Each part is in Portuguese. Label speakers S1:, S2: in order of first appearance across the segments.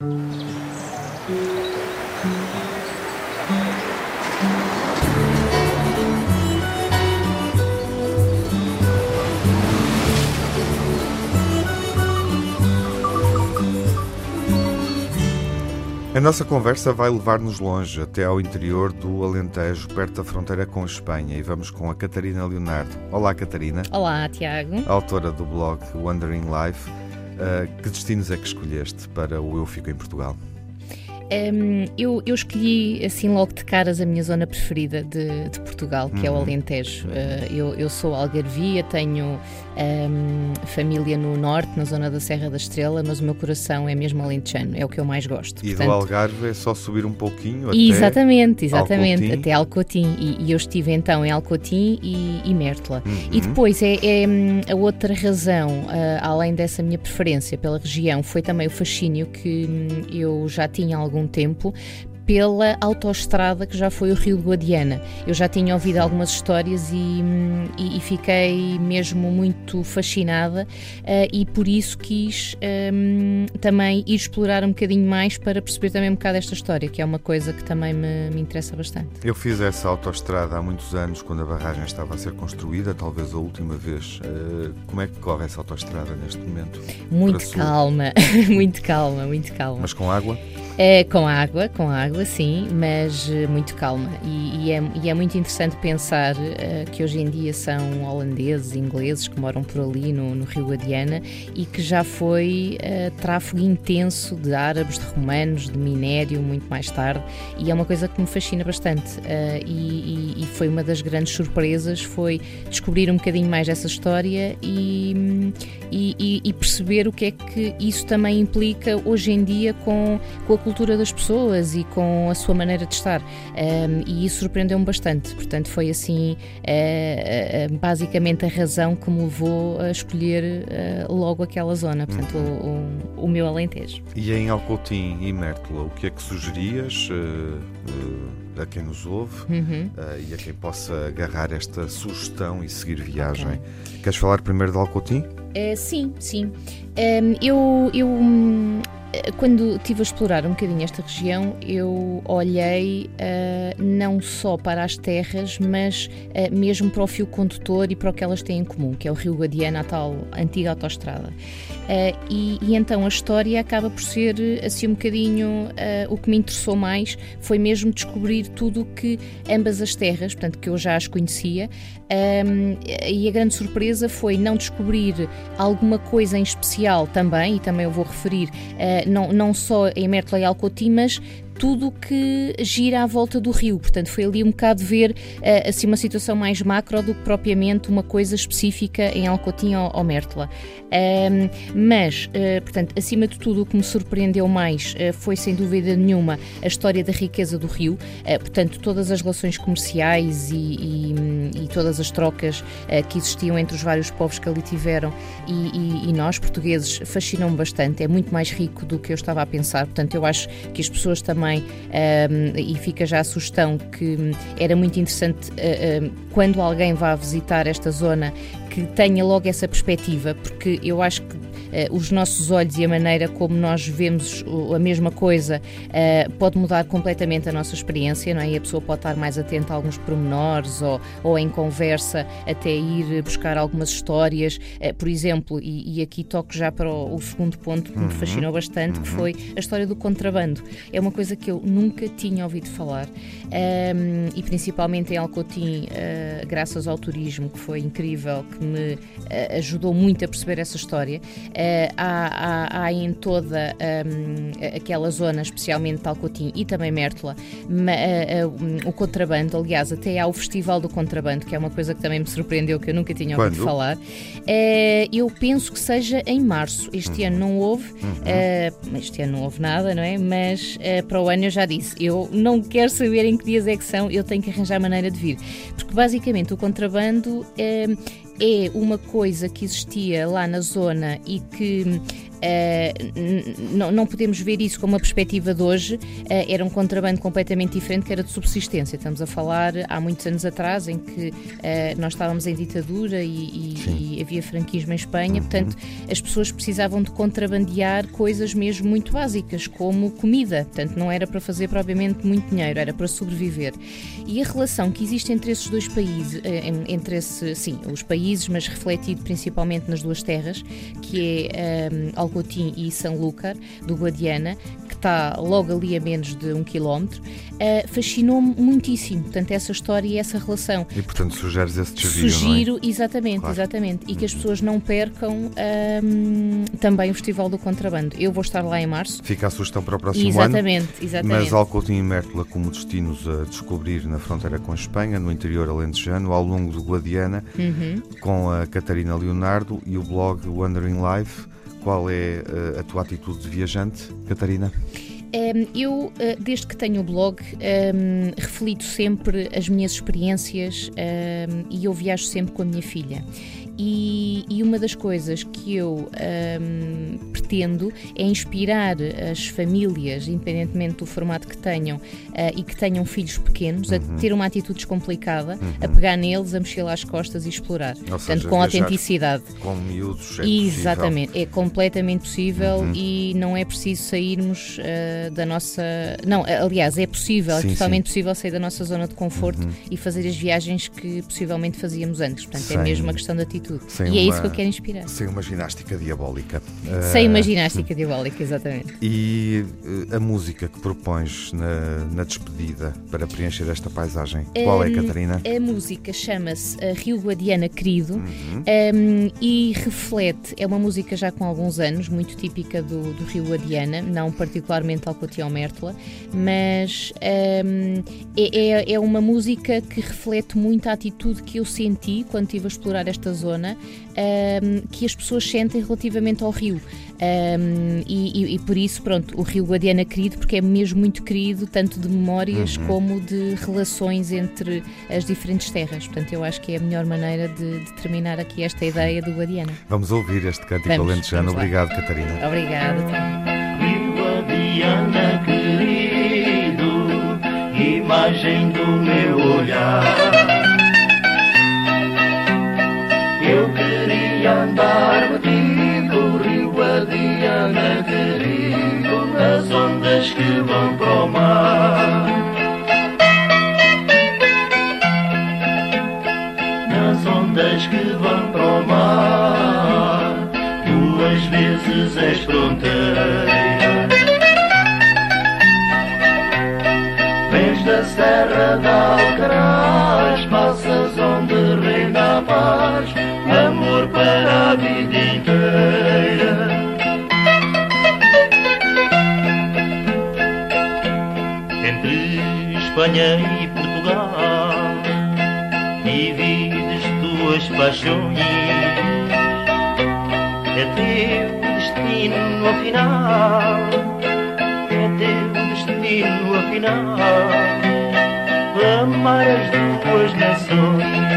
S1: A nossa conversa vai levar-nos longe, até ao interior do Alentejo, perto da fronteira com a Espanha, e vamos com a Catarina Leonardo. Olá, Catarina.
S2: Olá, Tiago.
S1: Autora do blog Wandering Life. Uh, que destinos é que escolheste para o Eu Fico em Portugal?
S2: Um, eu, eu, escolhi assim logo de caras a minha zona preferida de, de Portugal, que uhum. é o uhum. Alentejo. Uh, eu, eu sou algarvia, tenho um, família no norte, na zona da Serra da Estrela, mas o meu coração é mesmo alentejano, é o que eu mais gosto.
S1: E Portanto, do Algarve é só subir um pouquinho
S2: até Exatamente, exatamente, Alcotim. até Alcotim. E, e, eu estive então em Alcotim e, e Mértola. Uhum. E depois é, é, hum, a outra razão, uh, além dessa minha preferência pela região, foi também o fascínio que hum, eu já tinha há algum tempo pela autoestrada que já foi o Rio de Guadiana. Eu já tinha ouvido algumas histórias e, e, e fiquei mesmo muito fascinada uh, e por isso quis um, também ir explorar um bocadinho mais para perceber também um bocado esta história, que é uma coisa que também me, me interessa bastante.
S1: Eu fiz essa autoestrada há muitos anos, quando a barragem estava a ser construída, talvez a última vez. Uh, como é que corre essa autoestrada neste momento?
S2: Muito calma, muito calma, muito calma.
S1: Mas com água?
S2: É, com água, com água, sim, mas uh, muito calma. E, e, é, e, é, muito interessante pensar uh, que hoje em dia são holandeses, ingleses que moram por ali no, no Rio Guadiana e que já foi uh, tráfego intenso de árabes, de romanos, de minério, muito mais tarde. E é uma coisa que me fascina bastante. E, e, foi uma das grandes surpresas foi descobrir um bocadinho mais essa história e, e, perceber o que é que isso também implica hoje em dia com, com a cultura das pessoas e com a sua maneira de estar. Um, e isso surpreendeu-me bastante. Portanto, foi assim, uh, uh, basicamente, a razão que me levou a escolher uh, logo aquela zona, portanto, uhum. o, o, o, meu Alentejo.
S1: E em Alcotim e Mértola, o que é que sugerias? a quem nos ouve uhum. uh, e a quem possa agarrar esta sugestão e seguir viagem. Okay. Queres falar primeiro de Alcotim?
S2: Uh, sim, sim. Eu, eu hum, quando estive a explorar um bocadinho esta região, eu olhei uh, não só para as terras, mas uh, mesmo para o fio condutor e para o que elas têm em comum, que é o Rio Guadiana, a tal antiga autoestrada. Uh, e, e, então a história acaba por ser assim um bocadinho o que me interessou mais foi mesmo descobrir tudo que ambas as terras, portanto que eu já as conhecia, um, e a grande surpresa foi não descobrir alguma coisa em especial também, e também eu vou referir, uh, não, não só em Mértola e Alcotim, mas tudo que gira à volta do rio. Portanto, foi ali um bocado ver uh, assim uma situação mais macro do que propriamente uma coisa específica em Alcotim ou, ou Mértola. Um, mas, uh, portanto, acima de tudo, o que me surpreendeu mais uh, foi, sem dúvida nenhuma, a história da riqueza do rio. portanto, todas as relações comerciais e, e, e todas as trocas que existiam entre os vários povos que ali tiveram e, e, e nós, portugueses, fascinam-me bastante. É muito mais rico do que eu estava a pensar. Portanto, eu acho que as pessoas também também, um, e fica já a sugestão que era muito interessante uh, quando alguém vá visitar esta zona que tenha logo essa perspectiva, porque eu acho que os nossos olhos e a maneira como nós vemos a mesma coisa uh, pode mudar completamente a nossa experiência, não é? E a pessoa pode estar mais atenta a alguns pormenores ou, ou em conversa até ir buscar algumas histórias, uh, por exemplo, e, e, aqui toco já para o, o segundo ponto que me uhum. fascinou bastante, que uhum. foi a história do contrabando. É uma coisa que eu nunca tinha ouvido falar um, e principalmente em Alcotim, graças ao turismo, que foi incrível, que me ajudou muito a perceber essa história. Uh, há, há, há, em toda um, aquela zona, especialmente Talcotim e também Mértola, ma, uh, uh, o contrabando. Aliás, até há o Festival do Contrabando, que é uma coisa que também me surpreendeu, que eu nunca tinha ouvido Quando? falar. eu penso que seja em março. Este uhum. ano não houve, uhum. este ano não houve nada, não é? Mas para o ano eu já disse, eu não quero saber em que dias é que são, eu tenho que arranjar maneira de vir. Porque basicamente o contrabando é uma coisa que existia lá na zona e que não, não podemos ver isso como uma perspectiva de hoje, era um contrabando completamente diferente que era de subsistência. Estamos a falar há muitos anos atrás em que nós estávamos em ditadura e, e, e havia franquismo em Espanha, uhum. portanto as pessoas precisavam de contrabandear coisas mesmo muito básicas, como comida, portanto não era para fazer propriamente muito dinheiro, era para sobreviver. E a relação que existe entre esses dois países, entre esse, sim, os países, mas refletido principalmente nas duas terras, que é um, Alcotim e Sanlúcar, do Guadiana, que está logo ali a menos de um quilómetro, uh, fascinou-me muitíssimo. Portanto, essa história e essa relação.
S1: E, portanto, sugeres esse desvio,
S2: Sugiro,
S1: é?
S2: exatamente, claro. exatamente. E que as pessoas não percam um, também o Festival do Contrabando. Eu vou estar lá em março.
S1: Fica a sugestão para o próximo
S2: exatamente,
S1: ano.
S2: Exatamente,
S1: Mas Alcotim e Mértola como destinos a descobrir na fronteira com a Espanha, no interior alentejano, ao longo do Guadiana,
S2: uhum.
S1: com a Catarina Leonardo e o blog Wandering Life. Qual é eh, a tua atitude de viajante, Catarina?
S2: Eu, eh, desde que tenho o blog, reflito sempre as minhas experiências e eu viajo sempre com a minha filha. E, e, uma das coisas que eu um, pretendo é inspirar as famílias, independentemente do formato que tenham, uh, e que tenham filhos pequenos, uhum. a ter uma atitude descomplicada, uhum. a pegar neles, a mexer lá as costas e explorar. Ou Portanto, seja, com autenticidade.
S1: Com miúdos é
S2: Exatamente,
S1: possível.
S2: é completamente possível uhum. e não é preciso sairmos uh, da nossa. Não, aliás, é possível, é sim, é totalmente sim. possível sair da nossa zona de conforto uhum. e fazer as viagens que possivelmente fazíamos antes. Portanto, é Sim. é mesmo uma questão de atitude tudo. Sem e uma, é isso que eu quero inspirar.
S1: Sem uma ginástica diabólica.
S2: Sem uma ah, ginástica diabólica, exatamente.
S1: E uh, a música que propões na, na, despedida para preencher esta paisagem, qual é, Catarina?
S2: A música chama-se uh, Rio Guadiana Querido uhum. um, e reflete, é uma música já com alguns anos, muito típica do, do Rio Guadiana, não particularmente ao Cotião Mértola, mas um, é, é, é uma música que reflete muito a atitude que eu senti quando estive a explorar esta zona zona um, que as pessoas sentem relativamente ao rio. Um, e, e, e, por isso, pronto, o Rio Guadiana é querido, porque é mesmo muito querido, tanto de memórias uhum. como de relações entre as diferentes terras. Portanto, eu acho que é a melhor maneira de, de terminar aqui esta ideia do Guadiana.
S1: Vamos ouvir este cântico vamos, alentejano. Vamos Obrigado, Catarina.
S2: Obrigada.
S3: Rio Guadiana querido, imagem do meu olhar. Eu queria andar metido, rio Adiana querido, nas ondas que vão para o mar. Nas ondas que vão para o mar, duas vezes és fronteira. Vens da Serra da Alcaraz, passas onde reina a paz amor para a vida inteira. Entre Espanha e Portugal, divides tuas paixões. É teu destino afinal, é teu destino afinal, amar as duas nações.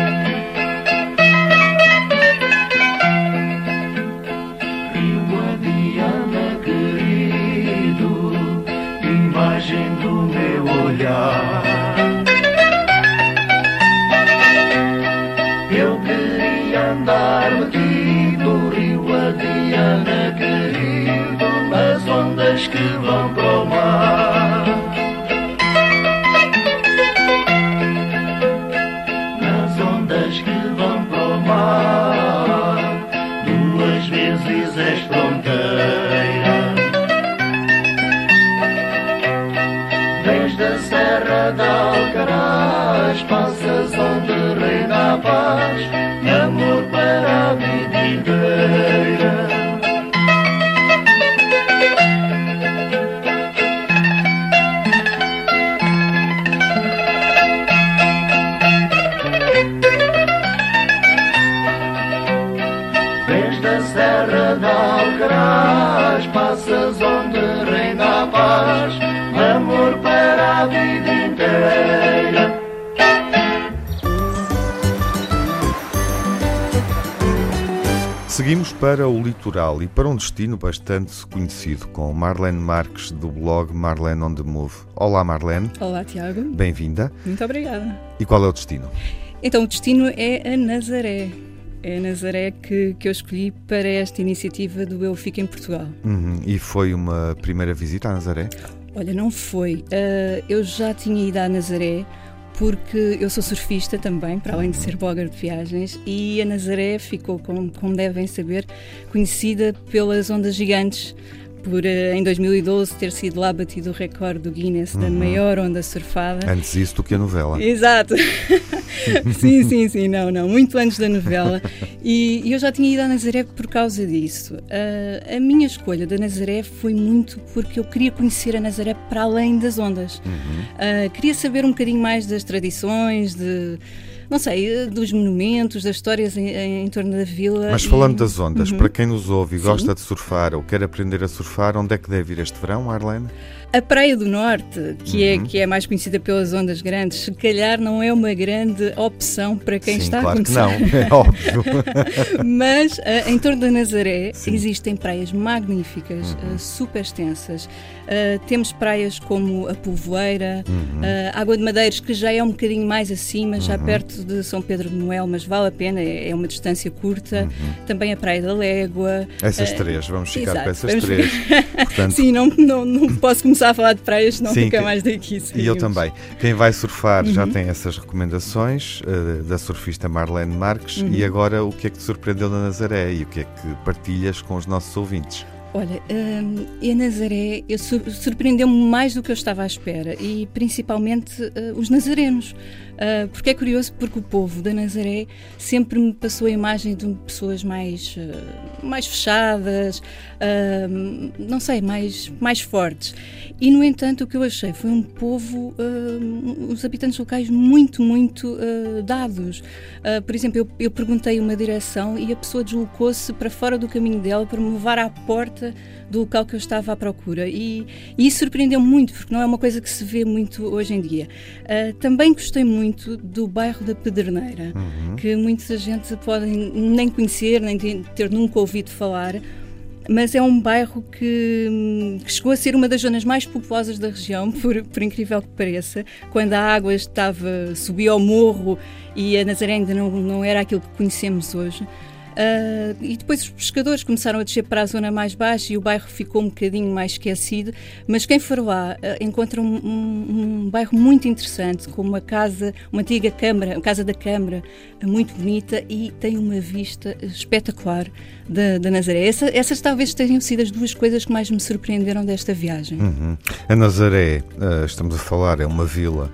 S3: Vão para o mar. Nas ondas que vão para o mar, duas vezes és fronteira. da Serra de Alcaraz, passas onde reina a paz, amor para a vida inteira. Para
S1: o litoral e para um destino bastante conhecido, com Marlene Marques, do blog Marlene on the Move. Olá, Marlene.
S4: Olá, Tiago.
S1: Bem-vinda.
S4: Muito obrigada.
S1: E qual é o destino?
S4: Então, o destino é a Nazaré. É a Nazaré que, que eu escolhi para esta iniciativa do Eu Fico em Portugal.
S1: Uhum. E foi uma primeira visita à Nazaré?
S4: Olha, não foi. Uh, eu já tinha ido à Nazaré porque eu sou surfista também, para além de ser blogger de viagens, e a Nazaré ficou, como, como devem saber, conhecida pelas ondas gigantes por eh, em 2012 ter sido lá batido o recorde do Guinness uhum. da maior onda surfada.
S1: Antes isso do que a novela.
S4: Exato. sim, sim, sim, não, não, muito antes da novela. E, eu já tinha ido à Nazaré por causa disso. Uh, a minha escolha da Nazaré foi muito porque eu queria conhecer a Nazaré para além das ondas. Uhum. Uh, queria saber um bocadinho mais das tradições, de não sei, dos monumentos, das histórias em, em, em torno da vila.
S1: Mas falando e... das ondas, uhum. para quem nos ouve e Sim. gosta de surfar ou quer aprender a surfar, onde é que deve ir este verão, Arlene?
S4: A Praia do Norte, que, é, uhum. é, que é mais conhecida pelas ondas grandes, se calhar não é uma grande opção para quem
S1: Sim,
S4: está
S1: claro
S4: a
S1: começar. Que não, é óbvio.
S4: Mas uh, em torno da Nazaré Sim. existem praias magníficas, uhum. uh, super extensas. Uh, temos praias como a Povoeira, uhum. Água de Madeiros, que já é um bocadinho mais acima, já uhum. perto de São Pedro de Noel, mas vale a pena, é, é uma distância curta. Uhum. Também a Praia da Légua.
S1: Essas três, vamos ficar com essas três.
S4: Portanto... Sim, não, não, não posso começar começar a falar de praias, não Sim, fica que... mais daqui.
S1: E eu também. Quem vai surfar uhum. já tem essas recomendações uh, da surfista Marlene Marques. Uhum. E agora, o que é que te surpreendeu na Nazaré e o que é que partilhas com os nossos ouvintes?
S4: Olha, um, a Nazaré surpreendeu-me mais do que eu estava à espera e principalmente uh, os nazarenos. Uh, porque é curioso, porque o povo da Nazaré sempre me passou a imagem de pessoas mais, uh, mais fechadas, uh, não sei, mais, mais fortes. E, no entanto, o que eu achei foi um povo, os habitantes locais, muito, muito dados. por exemplo, eu, eu perguntei uma direção e a pessoa deslocou-se para fora do caminho dela para me levar à porta do local que eu estava à procura. E, e isso surpreendeu muito, porque não é uma coisa que se vê muito hoje em dia. Uh, também gostei muito do bairro da Pederneira, uhum. que muita gente pode nem conhecer, nem ter nunca ouvido falar mas é um bairro que, que, chegou a ser uma das zonas mais populosas da região, por, por incrível que pareça. Quando a água estava subia ao morro e a Nazaré ainda não, não era aquilo que conhecemos hoje. Uh, e depois os pescadores começaram a descer para a zona mais baixa e o bairro ficou um bocadinho mais esquecido. Mas quem for lá uh, encontra um, um, um, bairro muito interessante, com uma casa, uma antiga câmara, a casa da Câmara, uh, muito bonita e tem uma vista espetacular da, da Nazaré. Essa, essas talvez tenham sido as duas coisas que mais me surpreenderam desta viagem.
S1: Uhum. A Nazaré, estamos a falar, é uma vila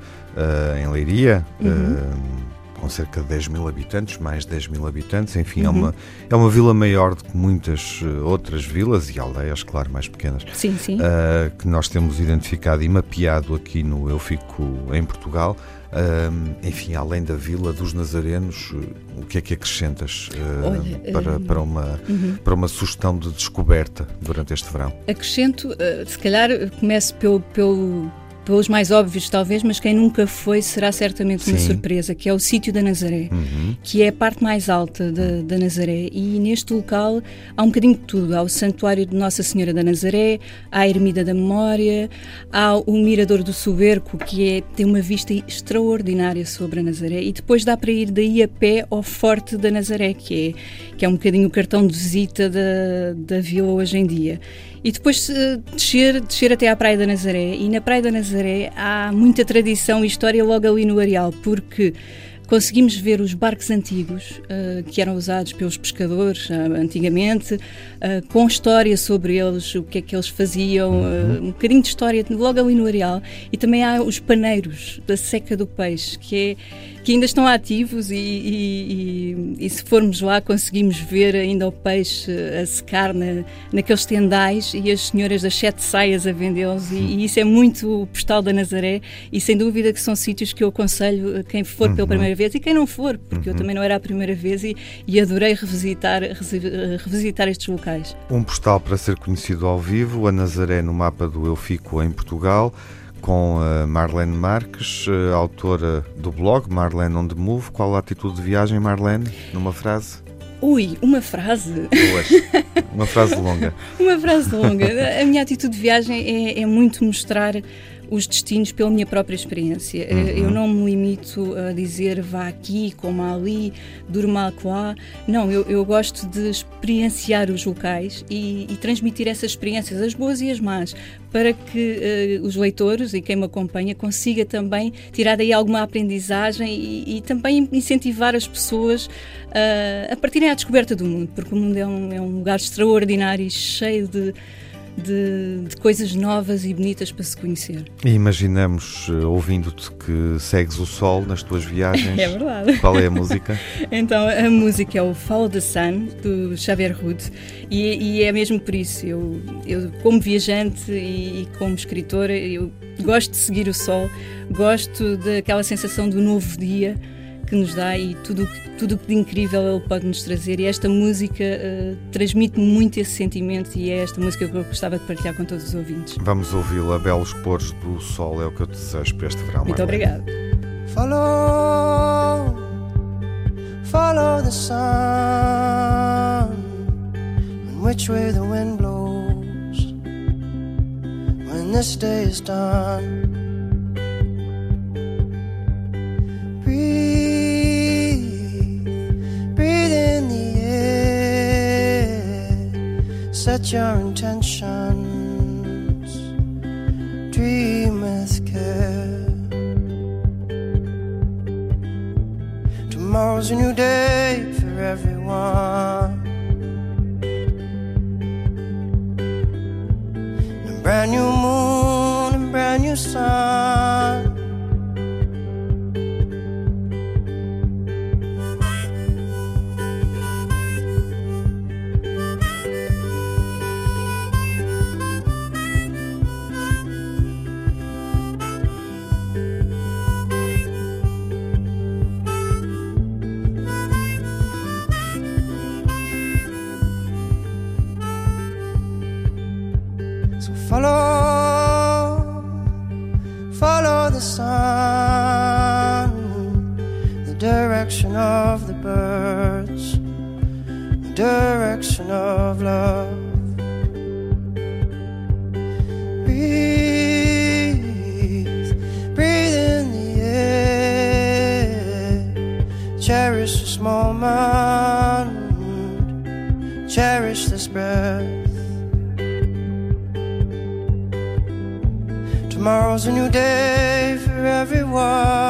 S1: em Leiria. Uhum com cerca de 10 mil habitantes, mais de 10 mil habitantes, enfim, é uhum. é, uma, é uma vila maior do que muitas uh, outras vilas e aldeias, claro, mais pequenas,
S4: sim, sim.
S1: Uh, que nós temos identificado e mapeado aqui no Eu Fico em Portugal. Uh, enfim, além da Vila dos Nazarenos, o que é que acrescentas Olha, para, para, uma, uhum. para uma sugestão de descoberta durante este verão?
S4: Acrescento, se calhar começo pelo, pelo pelos mais óbvios talvez, mas quem nunca foi será certamente Sim. uma surpresa, que é o sítio da Nazaré, uhum. que é a parte mais alta da, da Nazaré. E neste local há um bocadinho de tudo. Há o Santuário de Nossa Senhora da Nazaré, há a Ermida da Memória, há o Mirador do Soberco, que é, tem uma vista extraordinária sobre a Nazaré. E depois dá para ir daí a pé ao Forte da Nazaré, que é, que é um bocadinho o cartão de visita da, da vila hoje em dia. E depois descer, descer até à Praia da Nazaré. E na Praia da Nazaré há muita tradição e história logo ali no areal, porque conseguimos ver os barcos antigos uh, que eram usados pelos pescadores uh, antigamente, uh, com história sobre eles, o que é que eles faziam, uhum. um bocadinho de história logo ali no areal. E também há os paneiros da seca do peixe, que é que ainda estão ativos e, e, e, e, se formos lá conseguimos ver ainda o peixe a secar na, naqueles tendais e as senhoras das sete saias a vendê-los e, isso é muito o postal da Nazaré e sem dúvida que são sítios que eu aconselho a quem for pela uhum. primeira vez e quem não for, porque uhum. eu também não era a primeira vez e, adorei revisitar, revisitar estes locais.
S1: Um postal para ser conhecido ao vivo, a Nazaré no mapa do Eu Fico em Portugal com a Marlene Marques, eh, autora do blog Marlene on the Move. Qual a atitude de viagem, Marlene, numa frase?
S4: Ui, uma frase.
S1: Duas. Uma frase longa.
S4: uma frase longa. A minha atitude de viagem é, é muito mostrar os destinos pela minha própria experiência. Uhum. Eu não me limito a dizer vá aqui, coma ali, durma lá. Não, eu, eu, gosto de experienciar os locais e, e, transmitir essas experiências, as boas e as más, para que uh, os leitores e quem me acompanha consiga também tirar daí alguma aprendizagem e, e também incentivar as pessoas uh, a partirem à descoberta do mundo, porque o mundo é um, é um lugar extraordinário e cheio de de, de, coisas novas e bonitas para se conhecer.
S1: E imaginamos, eh, ouvindo-te, que segues o sol nas tuas viagens.
S4: É verdade.
S1: Qual é a música?
S4: então, a música é o Follow the Sun, do Xavier Hood, e, e é mesmo por isso. Eu, eu como viajante e, e como escritora, eu gosto de seguir o sol, gosto daquela sensação do novo dia que nos dá e tudo tudo que de incrível ele pode nos trazer. E esta música uh, transmite muito esse sentimento e é esta música que eu gostava de partilhar com todos os ouvintes.
S1: Vamos ouvi-la, Belos Pores do Sol, é o que eu te desejo para este verão.
S4: Muito obrigada.
S5: Follow, follow the sun, which way the wind blows when this day is done. Set your intentions, dream with care. Tomorrow's a new day for everyone. A brand new moon and brand new sun. So follow, follow the sun, the direction of the birds, the direction of love. A new day for everyone.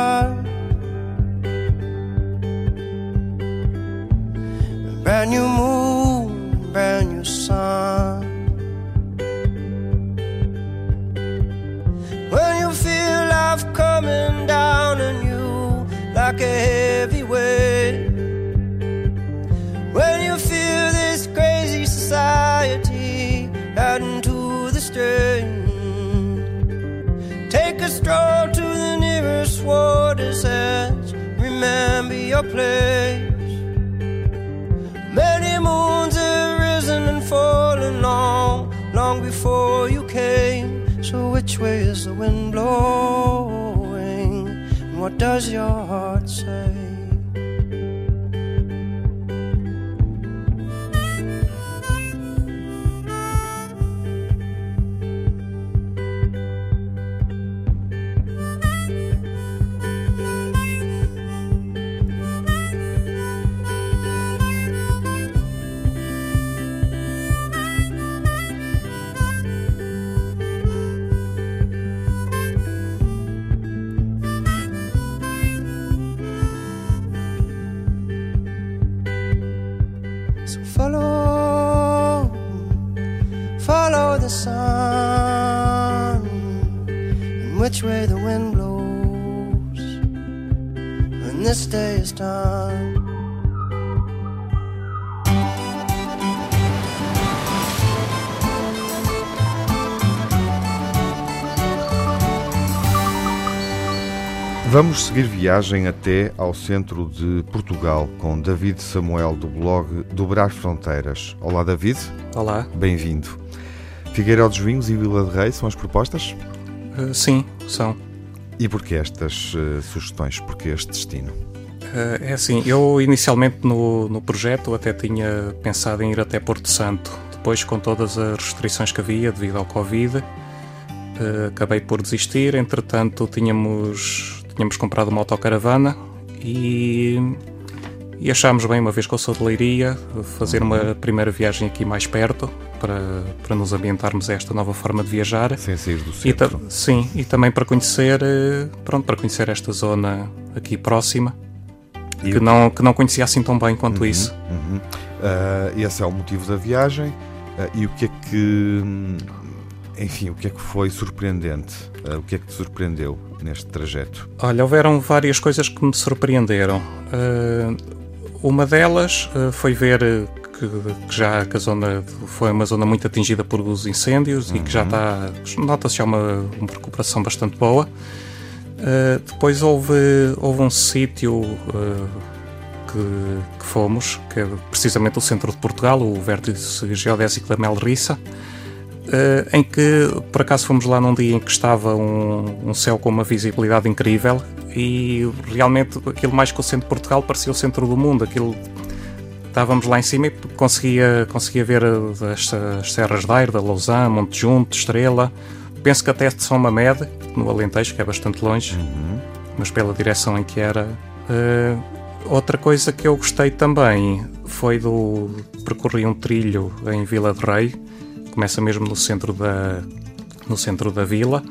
S5: Does your
S1: Vamos seguir viagem até ao centro de Portugal com David Samuel do blog Dobrar Fronteiras. Olá, David.
S6: Olá.
S1: Bem-vindo. Figueiró dos Vinhos e Vila de Rei são as propostas?
S6: Uh, sim, são.
S1: E porquê estas uh, sugestões? Porquê este destino?
S6: É assim, eu inicialmente no, no projeto até tinha pensado em ir até Porto Santo. Depois, com todas as restrições que havia devido ao Covid, acabei por desistir. Entretanto, tínhamos, tínhamos comprado uma autocaravana e e achámos bem, uma vez que eu sou de Leiria, fazer uma primeira viagem aqui mais perto para, para nos ambientarmos a esta nova forma de viajar.
S1: Sem sair do centro.
S6: E sim, e também para conhecer, eh, pronto, para conhecer esta zona aqui próxima, e que, não, que não conhecia assim tão bem quanto
S1: uhum,
S6: isso.
S1: Uhum. Uh, esse é o motivo da viagem. Uh, e o que é que, enfim, o que é que foi surpreendente? Uh, o que é que te surpreendeu neste trajeto?
S6: Olha, houveram várias coisas que me surpreenderam. Uma delas uh, foi ver eh, que, já a zona foi uma zona muito atingida por os incêndios uhum. e que já está nota-se já uma, uma recuperação bastante boa. Uh, depois houve, houve um sítio uh, que, que, fomos, que é precisamente o centro de Portugal, o Vértice Geodésico da Melrissa, Uh, em que por acaso fomos lá num dia em que estava um, um, céu com uma visibilidade incrível e realmente aquilo mais que o centro de Portugal parecia o centro do mundo. Aquilo estávamos lá em cima e conseguia, conseguia ver as, as serras da Lausanne, Monte Junto, Estrela. Penso que até de São Mamed, no Alentejo, que é bastante longe, uhum. mas pela direção em que era. Uh, outra coisa que eu gostei também foi do percorrer um trilho em Vila de Rei começa mesmo no centro da, no centro da vila,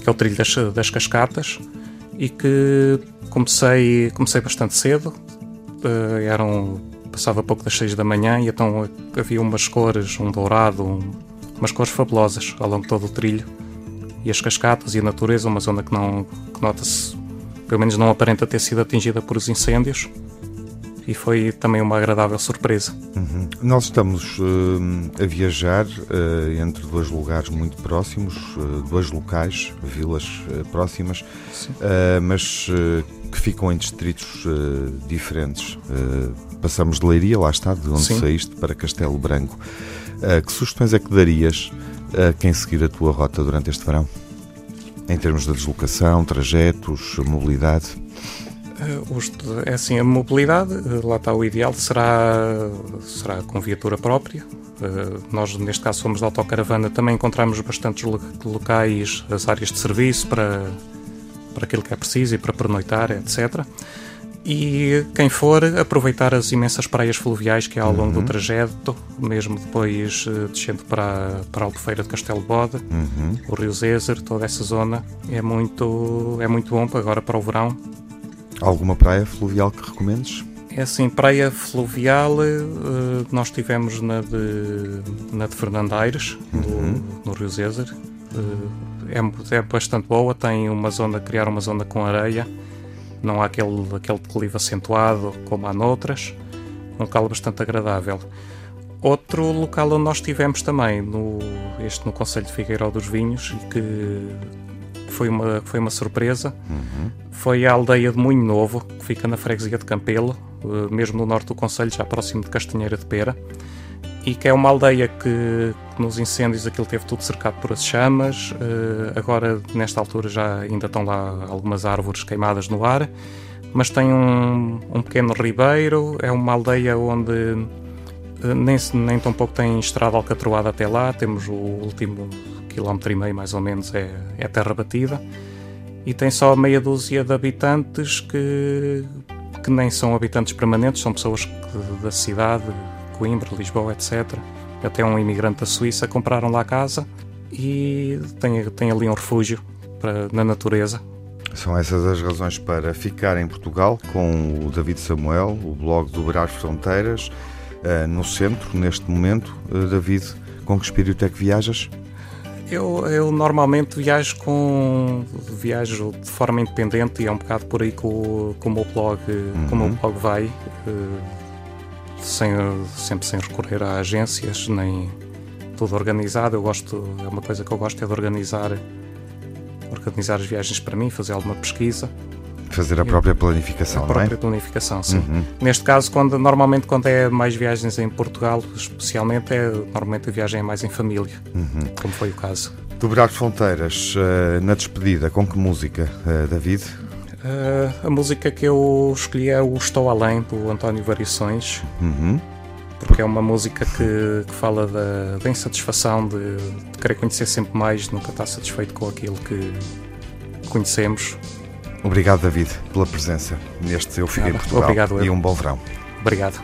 S6: que é o trilho das, das cascatas, e que comecei, comecei bastante cedo, uh, eram, passava pouco das 6 da manhã, e então havia umas cores, um dourado, um, umas cores fabulosas ao longo de todo o trilho. E as cascatas e a natureza, uma zona que não que nota-se, pelo menos não aparenta ter sido atingida por os incêndios e foi também uma agradável surpresa.
S1: Uhum. Nós estamos uh, a viajar uh, entre dois lugares muito próximos, uh, dois locais, vilas próximas, mas que ficam em distritos diferentes. passamos de Leiria, lá está, de onde Sim. saíste, para Castelo Branco. que sugestões é que darias a quem seguir a tua rota durante este verão? Em termos de deslocação, trajetos, mobilidade?
S6: Uh, é assim, a mobilidade, uh, lá está o ideal, será, será com viatura própria. Uh, nós, neste caso, fomos de autocaravana, também encontramos bastantes locais, as áreas de serviço para, para aquilo que é preciso e para pernoitar, etc. E quem for, aproveitar as imensas praias fluviais que há ao longo uhum. do trajeto, mesmo depois descendo para, para a Albufeira de Castelo Bode, uhum. o Rio Zezer, toda essa zona, é muito, é muito bom agora para o verão
S1: Alguma praia fluvial que recomendes?
S6: É assim, praia fluvial, uh, nós tivemos na de, na de Fernandaires, uhum. no, no, Rio Zezer. Uh, é, é bastante boa, tem uma zona, criar uma zona com areia, não há aquele, aquele declive acentuado como há noutras, um local bastante agradável. Outro local onde nós tivemos também, no, este no Conselho de Figueiró dos Vinhos, e que foi uma, foi uma surpresa. Uhum. Foi a aldeia de Moinho Novo, que fica na freguesia de Campelo, eh, mesmo no norte do Conselho, já próximo de Castanheira de Pera. E que é uma aldeia que, que nos incêndios aquilo teve tudo cercado por as chamas. Uh, agora, nesta altura, já ainda estão lá algumas árvores queimadas no ar. Mas tem um, um pequeno ribeiro, é uma aldeia onde uh, nem, nem tão pouco tem estrada alcatroada até lá. Temos o último quilómetro e meio mais ou menos é, é terra batida e tem só meia dúzia de habitantes que, que nem são habitantes permanentes, são pessoas que, da cidade, Coimbra, Lisboa, etc. Até um imigrante da Suíça compraram lá a casa e tem, tem ali um refúgio para, na natureza.
S1: São essas as razões para ficar em Portugal com o David Samuel, o blog do Brar Fronteiras, uh, no centro, neste momento. Uh, David, com que espírito é que viajas?
S6: Eu, eu normalmente viajo com viajo de forma independente e é um bocado por aí que o, que o meu blog, uhum. que o meu uhum. blog vai, uh, sem, sempre sem recorrer a agências, nem tudo organizado. Eu gosto, é uma coisa que eu gosto é de organizar, organizar as viagens para mim, fazer alguma pesquisa.
S1: Fazer a própria planificação,
S6: A é? própria
S1: é?
S6: planificação, sim. Uhum. Neste caso, quando, normalmente quando é mais viagens em Portugal, especialmente, é, normalmente a viagem é mais em família, uhum. como foi o caso.
S1: Dobrar fronteiras, eh, na despedida, com que música, eh, David?
S7: Uh, a música que eu escolhi é o Estou Além, do António Variações. Uhum porque é uma música que, que fala da, da insatisfação, de, de, querer conhecer sempre mais, nunca estar satisfeito com aquilo que conhecemos
S1: Obrigado, David, pela presença neste Eu fiquei em Portugal.
S7: Obrigado, eu.
S1: E um bom verão.
S7: Obrigado.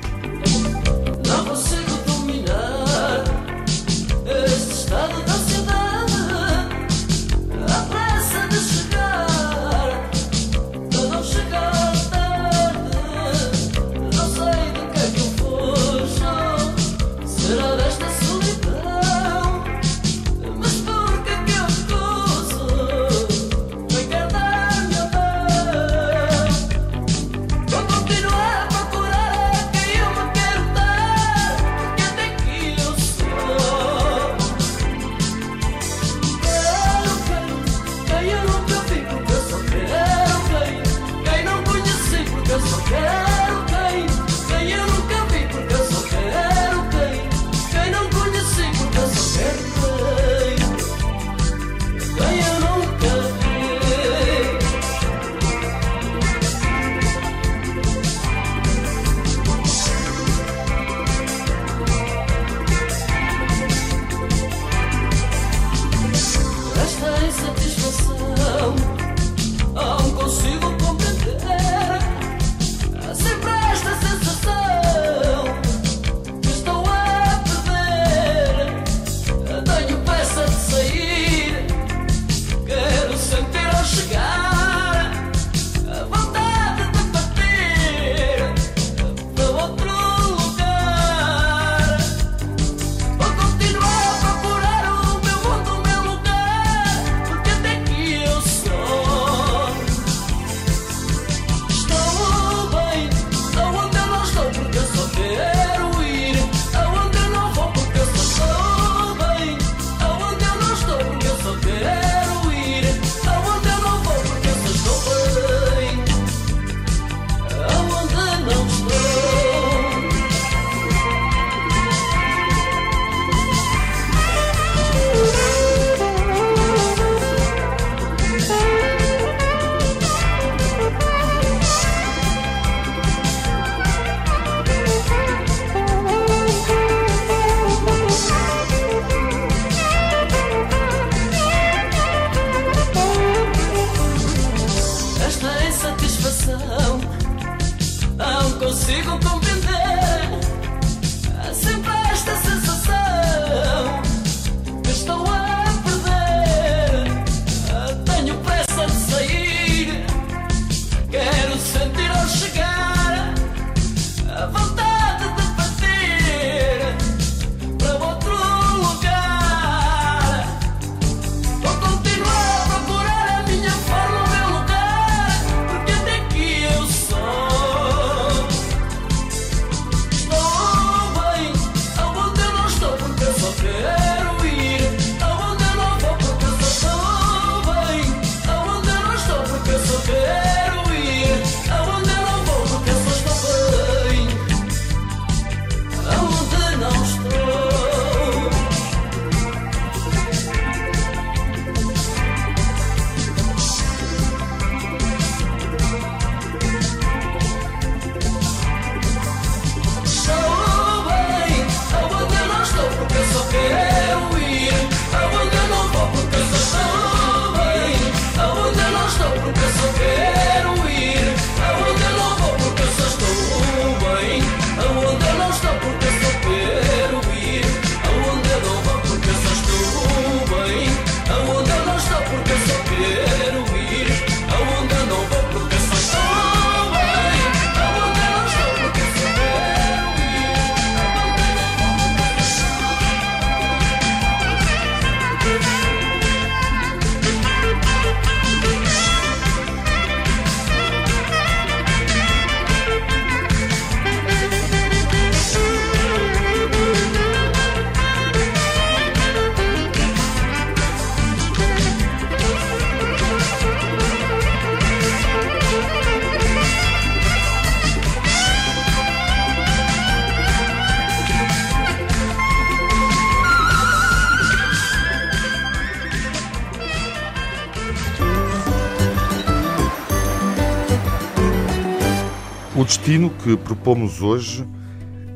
S1: Destino que propomos hoje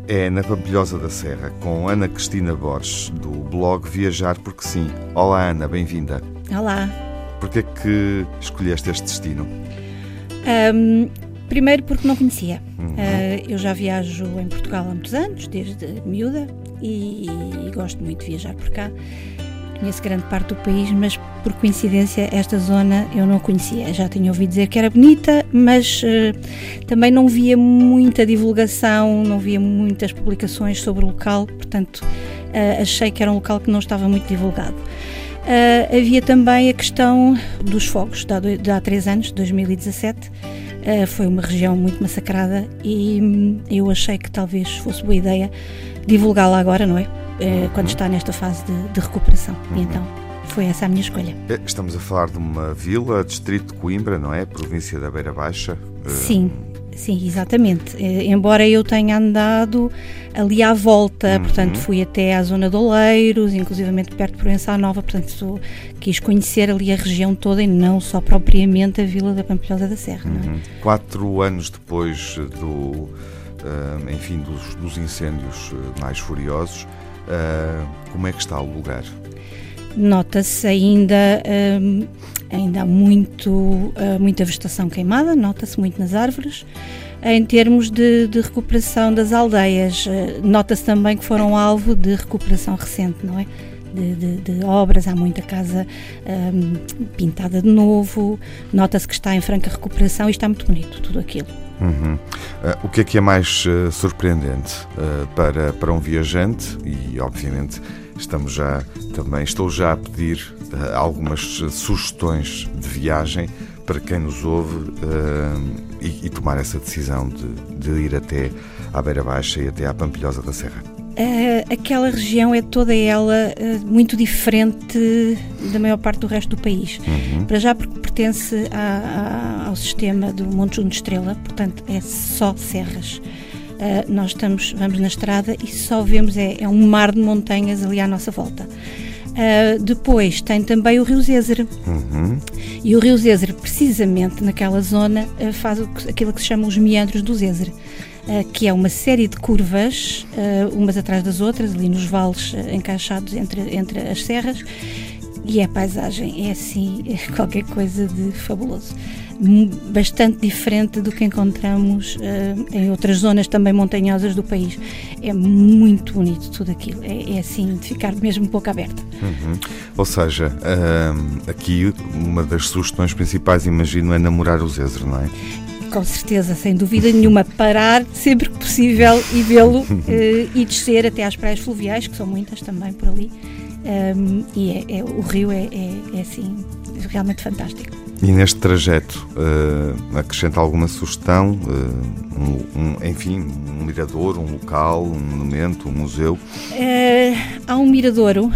S1: é na Pampilhosa da Serra, com Ana Cristina Borges, do blog Viajar Porque Sim. Olá, Ana, bem-vinda.
S8: Olá.
S1: Porquê é que escolheste este destino?
S8: Um, primeiro porque não conhecia. Uhum. Uh, eu já viajo em Portugal há muitos anos, desde miúda, e, e gosto muito de viajar por cá conheço grande parte do país, mas por coincidência esta zona eu não conhecia. Já tinha ouvido dizer que era bonita, mas uh, também não via muita divulgação, não via muitas publicações sobre o local, portanto uh, achei que era um local que não estava muito divulgado. Uh, havia também a questão dos fogos, de, há três anos, 2017. Uh, foi uma região muito massacrada e hum, eu achei que talvez fosse boa ideia divulgá-la agora, não é? Quando está nesta fase de, de recuperação. E uhum. então foi essa a minha escolha.
S1: Eh, estamos a falar de uma vila, distrito de Coimbra, não é? Província da Beira Baixa.
S8: Eh, sim. Sim, exatamente. Embora eu tenha andado ali à volta, uhum. portanto fui até à zona de Oleiros, inclusivamente perto de Provença Nova, portanto quis conhecer ali a região toda e não só propriamente a vila da Pampilhosa da Serra. É? Uhum.
S1: É? Quatro anos depois do, enfim, dos, dos incêndios mais furiosos, como é que está o lugar?
S8: Nota-se ainda, uh, ainda muito, uh, muita vegetação queimada, nota-se muito nas árvores. Em termos de, de recuperação das aldeias, nota-se também que foram alvo de recuperação recente, não é? De, de, de, obras, há muita casa um, pintada de novo, nota-se que está em franca recuperação e está muito bonito tudo aquilo.
S1: Uhum. Uh, o que é que é mais uh, surpreendente uh, para, para um viajante? E obviamente estamos já também estou já a pedir algumas sugestões de viagem para quem nos ouve e, e, tomar essa decisão de, de ir até à Beira Baixa e até à Pampilhosa da Serra.
S8: Uh, aquela região é toda ela uh, muito diferente da maior parte do resto do país. Uhum. Para já porque pertence a, a, ao sistema do Monte Junto Estrela, portanto é só serras. Uh, nós estamos, vamos na estrada e só vemos é, é, um mar de montanhas ali à nossa volta. depois tem também o Rio Zézer. Uhum. E o Rio Zézer, precisamente naquela zona, faz o, aquilo que se chama os meandros do Zézer. Que é uma série de curvas, umas atrás das outras, ali nos vales encaixados entre, entre as serras, e a paisagem é assim, é qualquer coisa de fabuloso. Bastante diferente do que encontramos uh, em outras zonas também montanhosas do país. É muito bonito tudo aquilo. É, é assim, de ficar mesmo um pouco aberto.
S1: Uhum. Ou seja, uh, aqui uma das sugestões principais, imagino, é namorar o Zézer, não é?
S8: com certeza, sem dúvida nenhuma, parar sempre que possível e vê-lo uh, e descer até às praias fluviais, que são muitas também por ali. Um, e é, é, o rio é, é, é, assim realmente fantástico.
S1: E neste trajeto uh, acrescenta alguma sugestão? Uh, um, um, enfim, um mirador, um local, um monumento, um museu?
S8: há um miradouro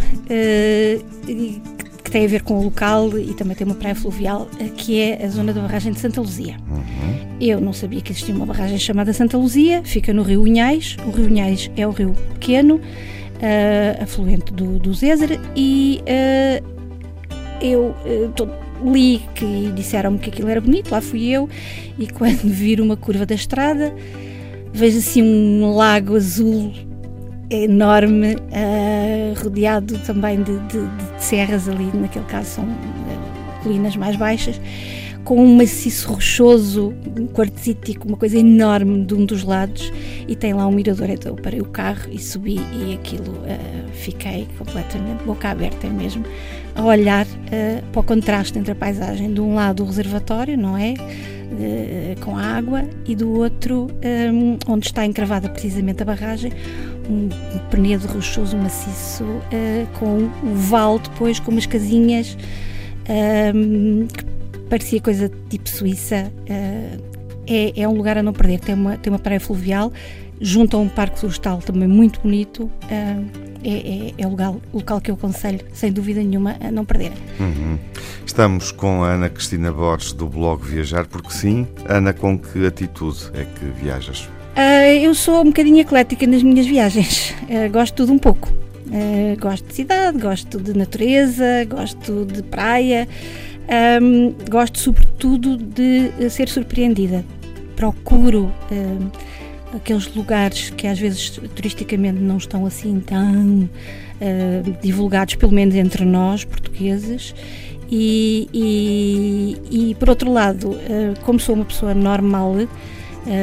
S8: que tem a ver com o local e também tem uma praia fluvial, que é a zona da barragem de Santa Luzia. Uhum. Eu não sabia que existia uma barragem chamada Santa Luzia, fica no Rio Unhais. O Rio Unhais é o rio pequeno, uh, afluente do, do Zézer, e uh, eu uh, li que disseram-me que aquilo era bonito, lá fui eu, e quando vir uma curva da estrada, vejo assim um lago azul enorme, uh, rodeado também de, de, de, serras ali, naquele caso são uh, colinas mais baixas, com um maciço rochoso, um quartzítico, uma coisa enorme de um dos lados, e tem lá um mirador. Então eu parei o carro e subi, e aquilo uh, fiquei completamente boca aberta mesmo, a olhar uh, para o contraste entre a paisagem. De um lado o reservatório, não é? Uh, com a água, e do outro, um, onde está encravada precisamente a barragem, um, um penedo rochoso, maciço, com o vale depois, com umas casinhas. Um, que parecia coisa tipo Suíça. Uh, é, é, um lugar a não perder. Tem uma, tem uma praia fluvial, junto a um parque florestal também muito bonito. Uh, é, é, é, o local, local que eu aconselho, sem dúvida nenhuma, a não perder.
S1: Uhum. Estamos com a Ana Cristina Borges do blog Viajar, porque sim, Ana, com que atitude é que viajas?
S8: Uh, eu sou um bocadinho eclética nas minhas viagens. Uh, gosto de tudo um pouco. Uh, gosto de cidade, gosto de natureza, gosto de praia. Um, gosto sobretudo de ser surpreendida.
S9: procuro aqueles lugares que às vezes turisticamente não estão assim tão uh, divulgados, pelo menos entre nós portugueses. E, e, e por outro lado, uh, como sou uma pessoa normal, uh,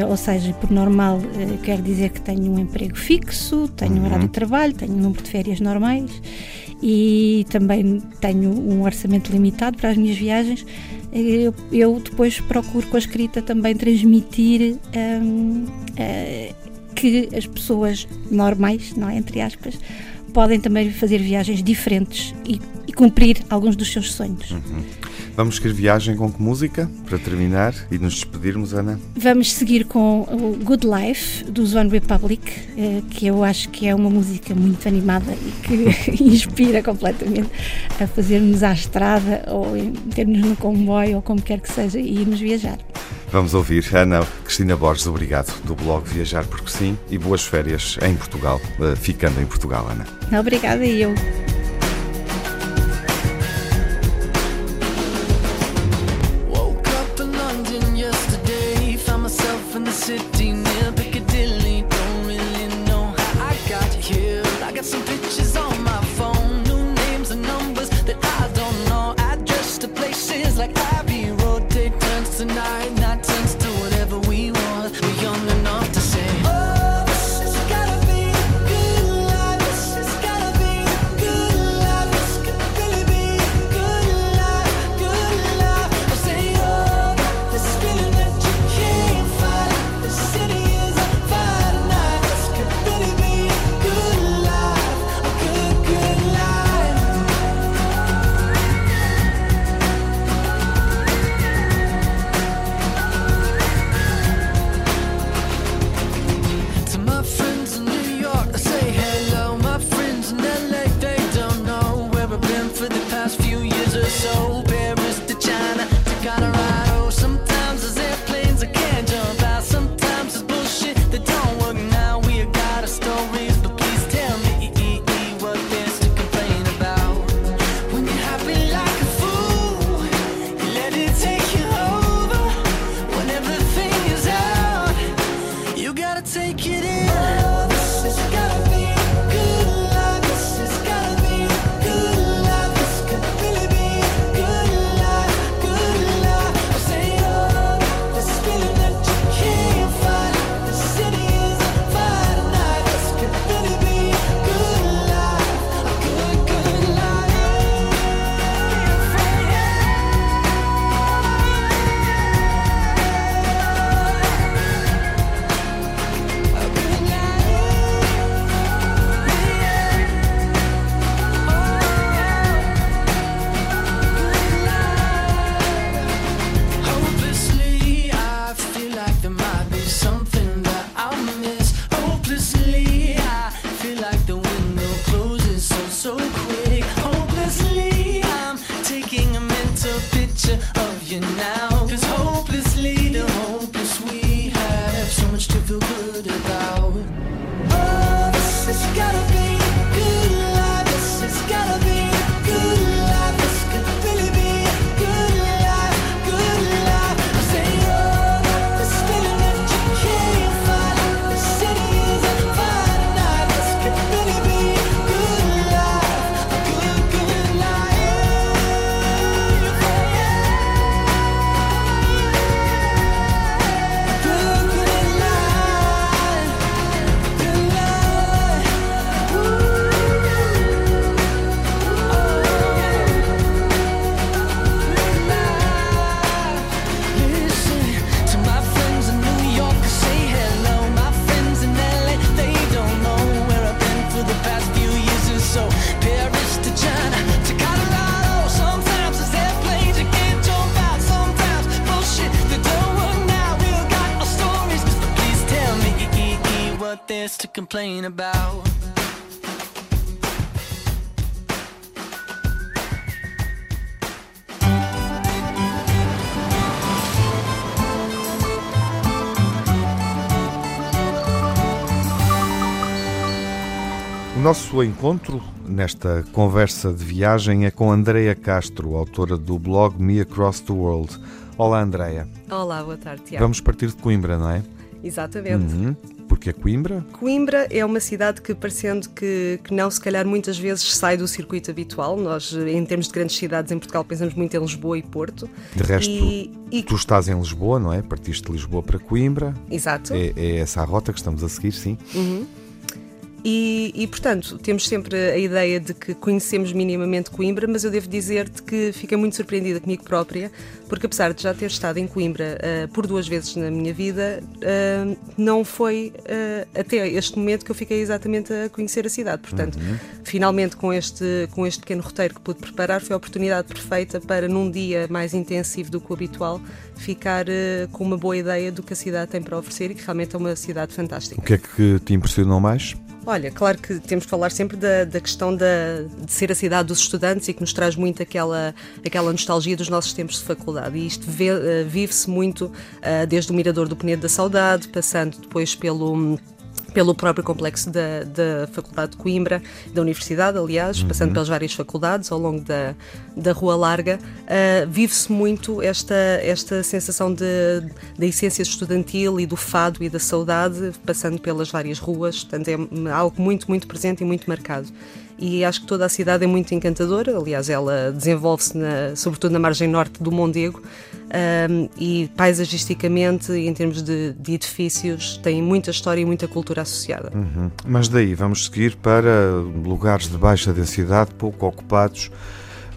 S9: ou seja, por normal uh, quer dizer que tenho um emprego fixo, tenho um horário de trabalho, tenho um número de férias normais e também tenho um orçamento limitado para as minhas viagens. Eu, eu depois procuro com a escrita também transmitir um, que as pessoas normais, não é, entre aspas, podem também fazer viagens diferentes e, e cumprir alguns dos seus sonhos.
S1: Uhum. Vamos seguir viagem com que música para terminar e nos despedirmos, Ana?
S9: Vamos seguir com o Good Life dos One Republic, eh, que eu acho que é uma música muito animada e que inspira completamente a fazermos à estrada ou termos no comboio ou como quer que seja e irmos viajar.
S1: Vamos ouvir Ana Cristina Borges, obrigado, do blog Viajar Porque Sim e boas férias em Portugal, eh, ficando em Portugal, Ana.
S9: Obrigada e eu.
S1: Nosso encontro nesta conversa de viagem é com Andreia Castro, autora do blog Me Across the World Olá, Andreia.
S10: Olá, boa tarde, Tiago.
S1: Vamos partir de Coimbra, não é?
S10: Exatamente.
S1: Uhum. Porque é Coimbra?
S10: Coimbra é uma cidade que, parecendo que, que não, se calhar muitas vezes sai do circuito habitual. Nós, em termos de grandes cidades em Portugal, pensamos muito em Lisboa e Porto.
S1: De resto,
S10: E- e-
S1: tu estás em Lisboa, não é? Partiste de Lisboa para Coimbra.
S10: Exato.
S1: É, é essa a rota que estamos a seguir, sim.
S10: E, e, portanto, temos sempre a ideia de que conhecemos minimamente Coimbra, mas eu devo dizer-te que fiquei muito surpreendida comigo própria, porque apesar de já ter estado em Coimbra ah, por duas vezes na minha vida, ah, não foi ah, até este momento que eu fiquei exatamente a conhecer a cidade. Portanto, finalmente com este, com este pequeno roteiro que pude preparar, foi a oportunidade perfeita para, num dia mais intensivo do que o habitual, ficar com uma boa ideia do que a cidade tem para oferecer e que realmente é uma cidade fantástica.
S1: O que é que te impressionou mais?
S10: Olha, claro que temos que falar sempre da, da questão da, de ser a cidade dos estudantes e que nos traz muito aquela, aquela nostalgia dos nossos tempos de faculdade. E isto eh, vive-se muito eh, desde o Mirador do Penedo da Saudade, passando depois pelo pelo próprio complexo da, da Faculdade de Coimbra, da Universidade, aliás, passando pelas várias faculdades ao longo da, da Rua Larga, ah, vive-se muito esta, esta sensação de, da essência estudantil e do fado e da saudade, passando pelas várias ruas, portanto é algo muito, muito presente e muito marcado. E acho que toda a cidade é muito encantadora, aliás, ela desenvolve-se sobretudo na margem norte do Mondego, um, e paisagisticamente, em termos de, de edifícios, tem muita história e muita cultura associada.
S1: Uhum. Mas daí vamos seguir para lugares de baixa densidade, pouco ocupados.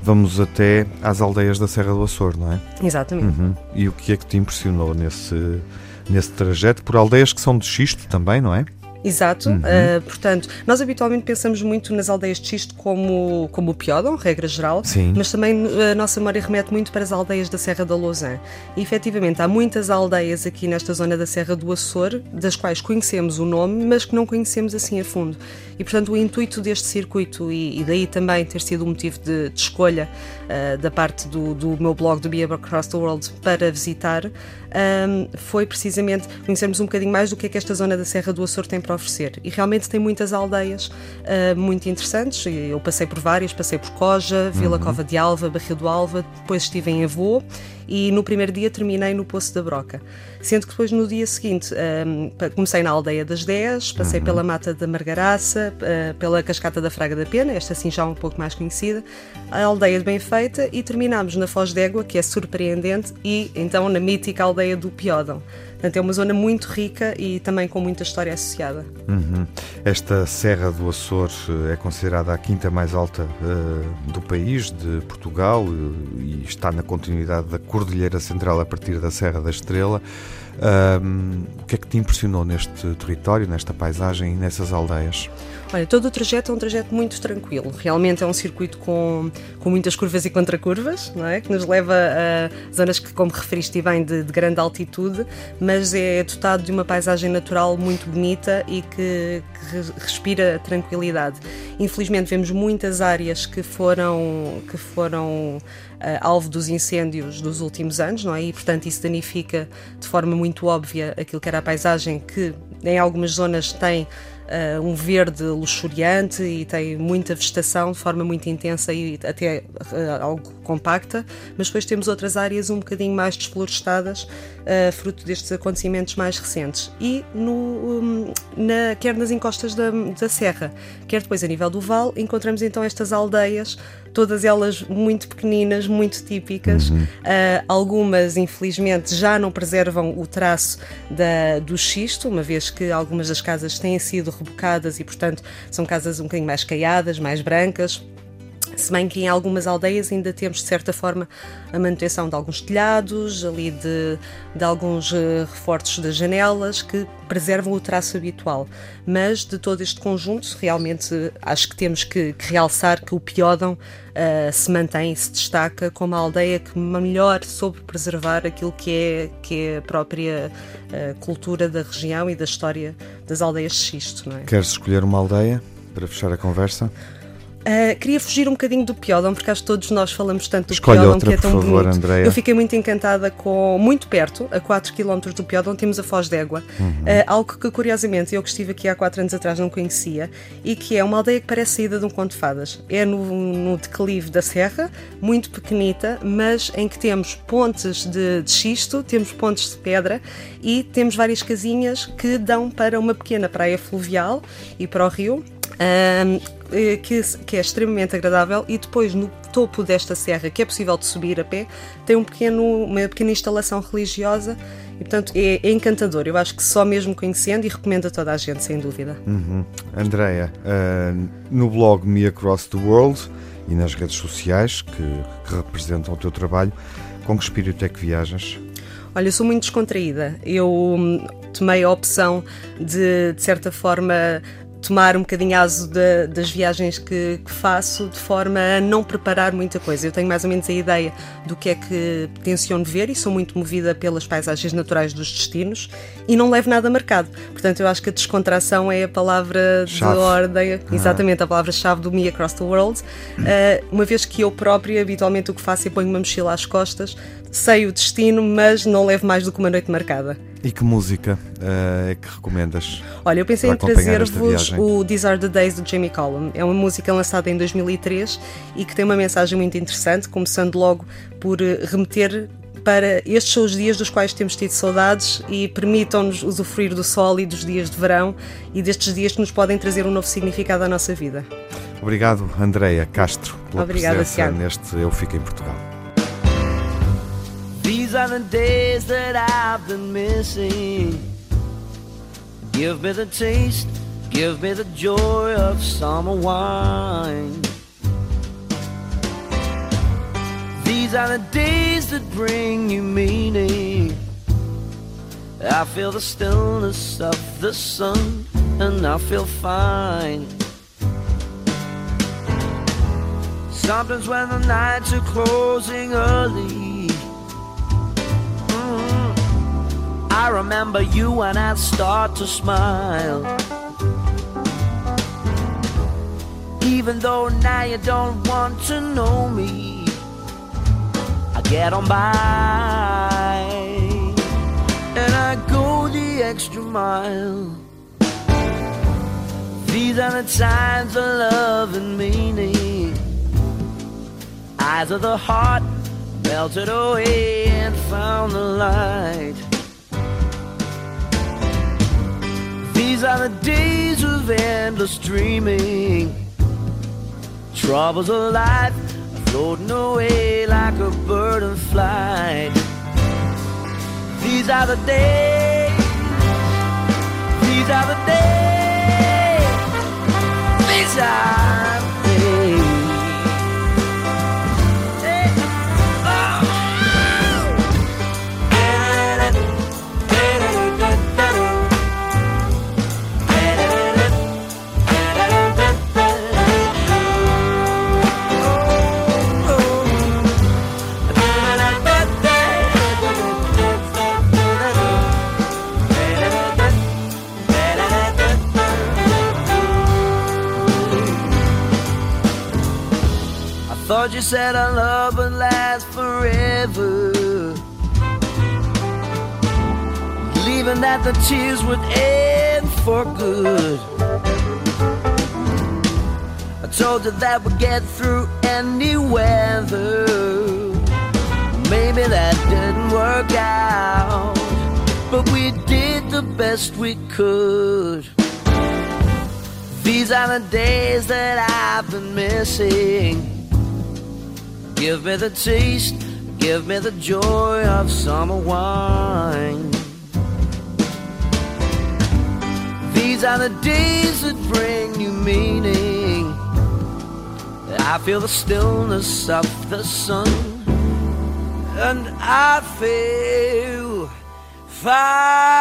S1: Vamos até às aldeias da Serra do Açor, não é?
S10: Exatamente.
S1: Uhum. E o que é que te impressionou nesse, nesse trajeto? Por aldeias que são de xisto também, não é?
S10: Exato. Uh, portanto, nós habitualmente pensamos muito nas aldeias de xisto como, como o Piódon, regra geral,
S1: Sim.
S10: mas também a nossa memória remete muito para as aldeias da Serra da Lousã. E efetivamente há muitas aldeias aqui nesta zona da Serra do Açor, das quais conhecemos o nome, mas que não conhecemos assim a fundo. E portanto, o intuito deste circuito, e, e daí também ter sido o motivo de, de escolha uh, da parte do, do meu blog do Be Across the World para visitar, um, foi precisamente conhecermos um bocadinho mais do que é que esta zona da Serra do Açor tem para oferecer. E realmente tem muitas aldeias uh, muito interessantes. Eu passei por várias, passei por Coja, Vila Cova de Alva, Barril do Alva, depois estive em Avô e no primeiro dia terminei no Poço da Broca. Sendo que depois no dia seguinte um, comecei na Aldeia das 10, passei pela Mata da Margaraça, uh, pela Cascata da Fraga da Pena, esta assim já um pouco mais conhecida, a Aldeia de Benfeita e terminámos na Foz d'Égua, que é surpreendente, e então na mítica Aldeia do Piódão. Portanto, é uma zona muito rica e também com muita história associada.
S1: Uhum. Esta Serra do Açor eh, é considerada a quinta mais alta eh, do país, de Portugal, eh, e está na continuidade da Cordilheira Central a partir da Serra da Estrela. Ahm, o que é que te impressionou neste território, nesta paisagem e nessas aldeias?
S10: Olha, todo o trajeto é um trajeto muito tranquilo. Realmente é um circuito com, com muitas curvas e contracurvas, não é? Que nos leva a zonas que, como referiste bem, de, de grande altitude, mas é dotado de uma paisagem natural muito bonita e que, que re- respira tranquilidade. Infelizmente vemos muitas áreas que foram, que foram alvo dos incêndios dos últimos anos, não é? E, portanto, isso danifica de forma muito óbvia aquilo que era a paisagem que em algumas zonas tem uh, um verde luxuriante e tem muita vegetação de forma muito intensa e até uh, algo compacta, mas depois temos outras áreas um bocadinho mais desflorestadas, uh, fruto destes acontecimentos mais recentes. E no, um, na, quer nas encostas da, da serra, quer depois a nível do vale, encontramos então estas aldeias, todas elas muito pequeninas, muito típicas. Uh, algumas, infelizmente, já não preservam o traço da, do xisto, uma vez que algumas das casas têm sido rebocadas e, portanto, são casas um bocadinho mais caiadas, mais brancas. Se bem que em algumas aldeias ainda temos, de certa forma, a manutenção de alguns telhados, ali de, de alguns eh, reforços das janelas que preservam o traço habitual. Mas de todo este conjunto, realmente acho que temos que, que realçar que o Piódão eh, se mantém e se destaca como a aldeia que melhor soube preservar aquilo que é, que é a própria eh, cultura da região e da história das aldeias de xisto. Não é?
S1: Queres escolher uma aldeia para fechar a conversa?
S10: Uh, queria fugir um bocadinho do Piodon, porque acho que todos nós falamos tanto do
S1: Escolhe
S10: Piodon,
S1: outra,
S10: que é tão
S1: por favor,
S10: bonito.
S1: Andreia.
S10: Eu fiquei muito encantada com, muito perto, a 4 km do Piodon, temos a Foz d'Égua.
S1: Uhum.
S10: Uh, algo que, curiosamente, eu que estive aqui há 4 anos atrás não conhecia, e que é uma aldeia que parece saída de um conto de fadas. É no, no declive da serra, muito pequenita, mas em que temos pontes de, de xisto, temos pontes de pedra e temos várias casinhas que dão para uma pequena praia fluvial e para o rio. Um, que, que, é extremamente agradável e depois no topo desta serra que é possível de subir a pé tem um pequeno, uma pequena instalação religiosa e portanto é, é encantador eu acho que só mesmo conhecendo e recomendo a toda a gente sem dúvida
S1: uhum. Andreia uh, no blog Me Across the World e nas redes sociais que, que representam o teu trabalho com que espírito é que viajas?
S10: Olha, eu sou muito descontraída. Eu hum, tomei a opção de, de certa forma, tomar um bocadinho aso das viagens que, que, faço de forma a não preparar muita coisa. Eu tenho mais ou menos a ideia do que é que tenciono ver e sou muito movida pelas paisagens naturais dos destinos e não levo nada marcado. Portanto, eu acho que a descontração é a palavra
S1: chave.
S10: de ordem, exatamente a palavra-chave do Me Across the World. Uh, uma vez que eu própria, habitualmente, o que faço é ponho uma mochila às costas, sei o destino, mas não levo mais do que uma noite marcada.
S1: E que música uh, é que recomendas?
S10: Olha, eu pensei em trazer-vos o These Are the Days do Jamie Cullum. É uma música lançada em 2003 e que tem uma mensagem muito interessante, começando logo por remeter para estes são os dias dos quais temos tido saudades e permitam-nos usufruir do sol e dos dias de verão e destes dias que nos podem trazer um novo significado à nossa vida.
S1: Obrigado, Andreia Castro, pela
S10: Obrigada,
S1: presença
S10: Tiago.
S1: neste Eu Fico em Portugal.
S7: The days that I've been missing. Give me the taste, give me the joy of summer wine. These are the days that bring you meaning. I feel the stillness of the sun, and I feel fine. Sometimes when the nights are closing early. I remember you and I start to smile. Even though now you don't want to know me, I get on by and I go the extra mile. These are the times of love and meaning. Eyes of the heart melted away and found the light. These are the days of endless dreaming. Troubles of life floating away like a bird in flight. These are the days. These are the days. These are Thought you said our love would last forever. Leaving that the tears would end for good. I told you that we'd get through any weather. Maybe that didn't work out, but we did the best we could. These are the days that I've been missing. Give me the taste, give me the joy of summer wine. These are the days that bring new meaning. I feel the stillness of the sun, and I feel fine.